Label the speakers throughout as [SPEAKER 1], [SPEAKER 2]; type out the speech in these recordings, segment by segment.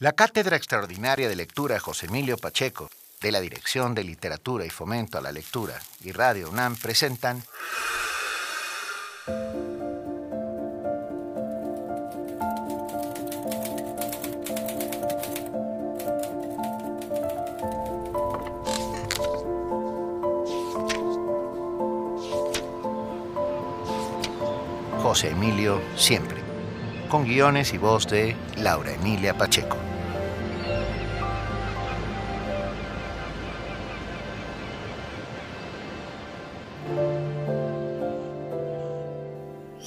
[SPEAKER 1] La Cátedra Extraordinaria de Lectura José Emilio Pacheco, de la Dirección de Literatura y Fomento a la Lectura y Radio UNAM presentan José Emilio Siempre, con guiones y voz de Laura Emilia Pacheco.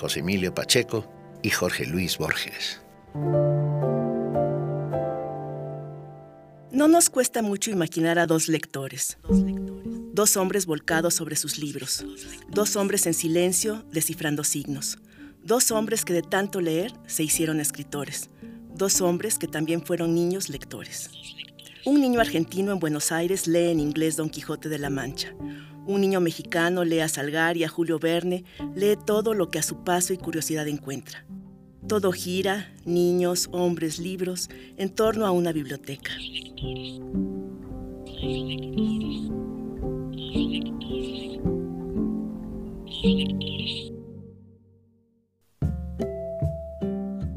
[SPEAKER 1] José Emilio Pacheco y Jorge Luis Borges.
[SPEAKER 2] No nos cuesta mucho imaginar a dos lectores. Dos hombres volcados sobre sus libros. Dos hombres en silencio descifrando signos. Dos hombres que de tanto leer se hicieron escritores. Dos hombres que también fueron niños lectores. Un niño argentino en Buenos Aires lee en inglés Don Quijote de la Mancha. Un niño mexicano lee a Salgari, a Julio Verne, lee todo lo que a su paso y curiosidad encuentra. Todo gira, niños, hombres, libros, en torno a una biblioteca.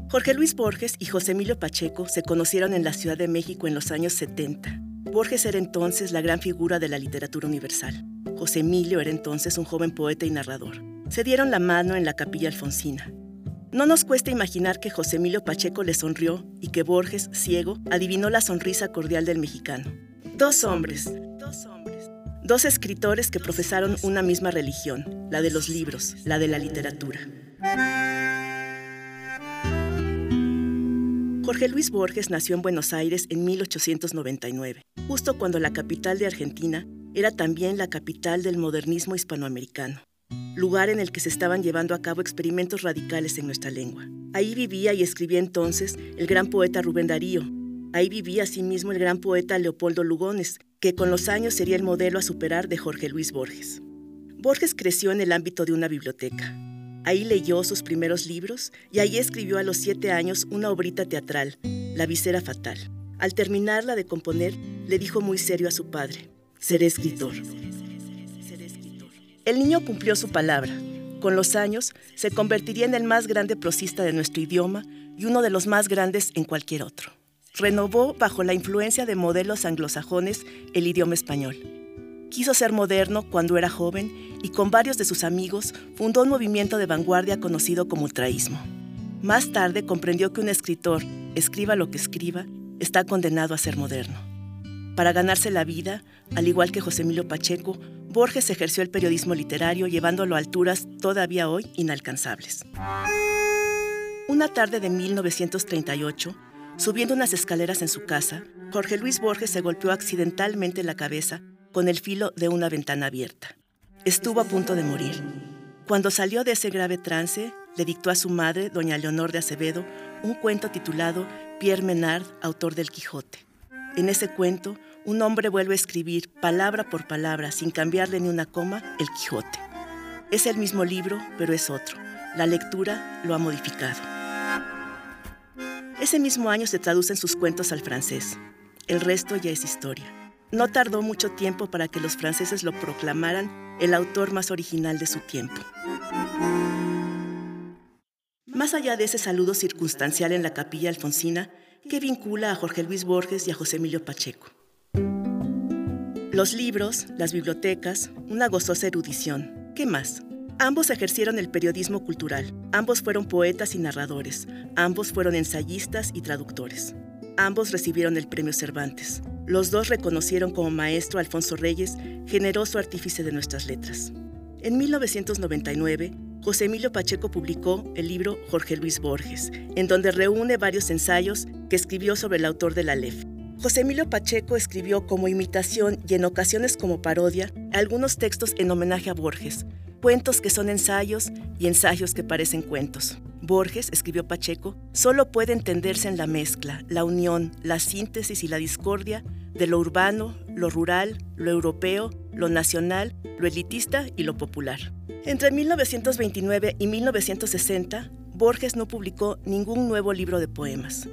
[SPEAKER 2] Jorge Luis Borges y José Emilio Pacheco se conocieron en la Ciudad de México en los años 70. Borges era entonces la gran figura de la literatura universal. José Emilio era entonces un joven poeta y narrador. Se dieron la mano en la capilla alfonsina. No nos cuesta imaginar que José Emilio Pacheco le sonrió y que Borges, ciego, adivinó la sonrisa cordial del mexicano. Dos hombres, dos hombres, dos escritores que profesaron una misma religión, la de los libros, la de la literatura. Jorge Luis Borges nació en Buenos Aires en 1899, justo cuando la capital de Argentina era también la capital del modernismo hispanoamericano, lugar en el que se estaban llevando a cabo experimentos radicales en nuestra lengua. Ahí vivía y escribía entonces el gran poeta Rubén Darío. Ahí vivía asimismo el gran poeta Leopoldo Lugones, que con los años sería el modelo a superar de Jorge Luis Borges. Borges creció en el ámbito de una biblioteca. Ahí leyó sus primeros libros y ahí escribió a los siete años una obrita teatral, La visera fatal. Al terminarla de componer, le dijo muy serio a su padre, seré escritor. El niño cumplió su palabra. Con los años, se convertiría en el más grande prosista de nuestro idioma y uno de los más grandes en cualquier otro. Renovó, bajo la influencia de modelos anglosajones, el idioma español Quiso ser moderno cuando era joven y con varios de sus amigos fundó un movimiento de vanguardia conocido como ultraísmo. Más tarde comprendió que un escritor, escriba lo que escriba, está condenado a ser moderno. Para ganarse la vida, al igual que José Emilio Pacheco, Borges ejerció el periodismo literario llevándolo a alturas todavía hoy inalcanzables. Una tarde de 1938, subiendo unas escaleras en su casa, Jorge Luis Borges se golpeó accidentalmente la cabeza con el filo de una ventana abierta. Estuvo a punto de morir. Cuando salió de ese grave trance, le dictó a su madre, doña Leonor de Acevedo, un cuento titulado Pierre Menard, autor del Quijote. En ese cuento, un hombre vuelve a escribir, palabra por palabra, sin cambiarle ni una coma, el Quijote. Es el mismo libro, pero es otro. La lectura lo ha modificado. Ese mismo año se traducen sus cuentos al francés. El resto ya es historia. No tardó mucho tiempo para que los franceses lo proclamaran el autor más original de su tiempo. Más allá de ese saludo circunstancial en la capilla alfonsina, que vincula a Jorge Luis Borges y a José Emilio Pacheco. Los libros, las bibliotecas, una gozosa erudición. ¿Qué más? Ambos ejercieron el periodismo cultural, ambos fueron poetas y narradores, ambos fueron ensayistas y traductores. Ambos recibieron el premio Cervantes. Los dos reconocieron como maestro a Alfonso Reyes, generoso artífice de nuestras letras. En 1999, José Emilio Pacheco publicó el libro Jorge Luis Borges, en donde reúne varios ensayos que escribió sobre el autor de la LEF. José Emilio Pacheco escribió como imitación y en ocasiones como parodia algunos textos en homenaje a Borges, cuentos que son ensayos y ensayos que parecen cuentos. Borges, escribió Pacheco, solo puede entenderse en la mezcla, la unión, la síntesis y la discordia de lo urbano, lo rural, lo europeo, lo nacional, lo elitista y lo popular. Entre 1929 y 1960, Borges no publicó ningún nuevo libro de poemas.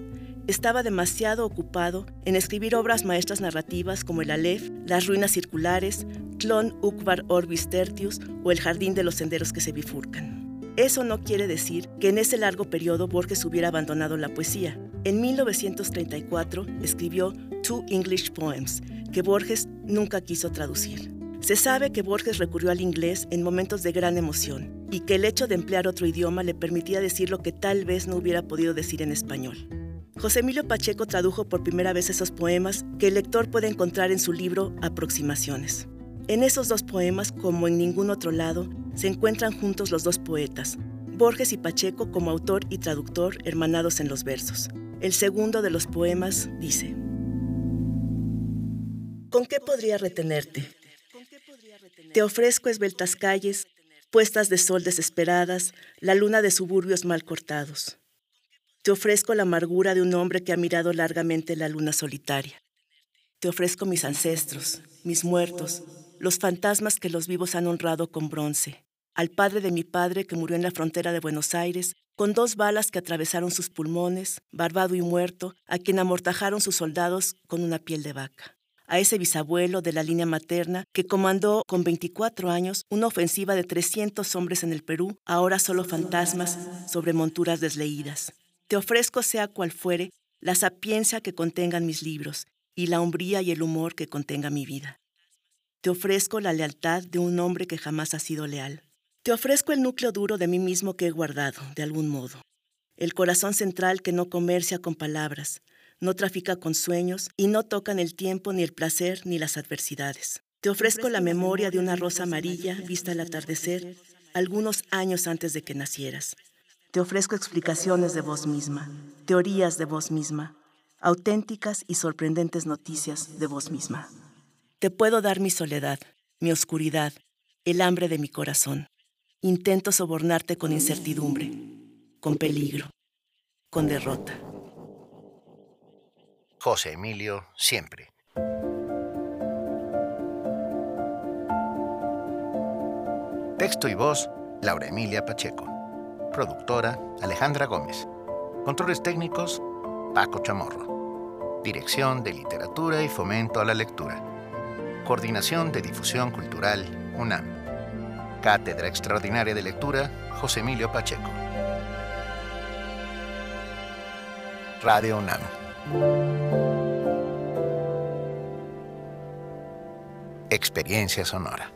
[SPEAKER 2] Estaba demasiado ocupado en escribir obras maestras narrativas como El Aleph, Las ruinas circulares, Clon Ukvar Orbis Tertius o El jardín de los senderos que se bifurcan. Eso no quiere decir que en ese largo periodo Borges hubiera abandonado la poesía. En 1934 escribió Two English Poems, que Borges nunca quiso traducir. Se sabe que Borges recurrió al inglés en momentos de gran emoción y que el hecho de emplear otro idioma le permitía decir lo que tal vez no hubiera podido decir en español. José Emilio Pacheco tradujo por primera vez esos poemas que el lector puede encontrar en su libro Aproximaciones. En esos dos poemas, como en ningún otro lado, se encuentran juntos los dos poetas, Borges y Pacheco como autor y traductor hermanados en los versos. El segundo de los poemas dice, ¿Con qué podría retenerte? Te ofrezco esbeltas calles, puestas de sol desesperadas, la luna de suburbios mal cortados. Te ofrezco la amargura de un hombre que ha mirado largamente la luna solitaria. Te ofrezco mis ancestros, mis muertos, los fantasmas que los vivos han honrado con bronce, al padre de mi padre que murió en la frontera de Buenos Aires, con dos balas que atravesaron sus pulmones, barbado y muerto, a quien amortajaron sus soldados con una piel de vaca a ese bisabuelo de la línea materna que comandó con 24 años una ofensiva de 300 hombres en el Perú, ahora solo fantasmas sobre monturas desleídas. Te ofrezco, sea cual fuere, la sapiencia que contengan mis libros y la hombría y el humor que contenga mi vida. Te ofrezco la lealtad de un hombre que jamás ha sido leal. Te ofrezco el núcleo duro de mí mismo que he guardado, de algún modo. El corazón central que no comercia con palabras, no trafica con sueños y no tocan el tiempo ni el placer ni las adversidades. Te ofrezco la memoria de una rosa amarilla vista al atardecer algunos años antes de que nacieras. Te ofrezco explicaciones de vos misma, teorías de vos misma, auténticas y sorprendentes noticias de vos misma. Te puedo dar mi soledad, mi oscuridad, el hambre de mi corazón. Intento sobornarte con incertidumbre, con peligro, con derrota.
[SPEAKER 1] José Emilio siempre. Texto y voz, Laura Emilia Pacheco. Productora, Alejandra Gómez. Controles técnicos, Paco Chamorro. Dirección de Literatura y Fomento a la Lectura. Coordinación de Difusión Cultural, UNAM. Cátedra Extraordinaria de Lectura, José Emilio Pacheco. Radio UNAM. Experiencia sonora.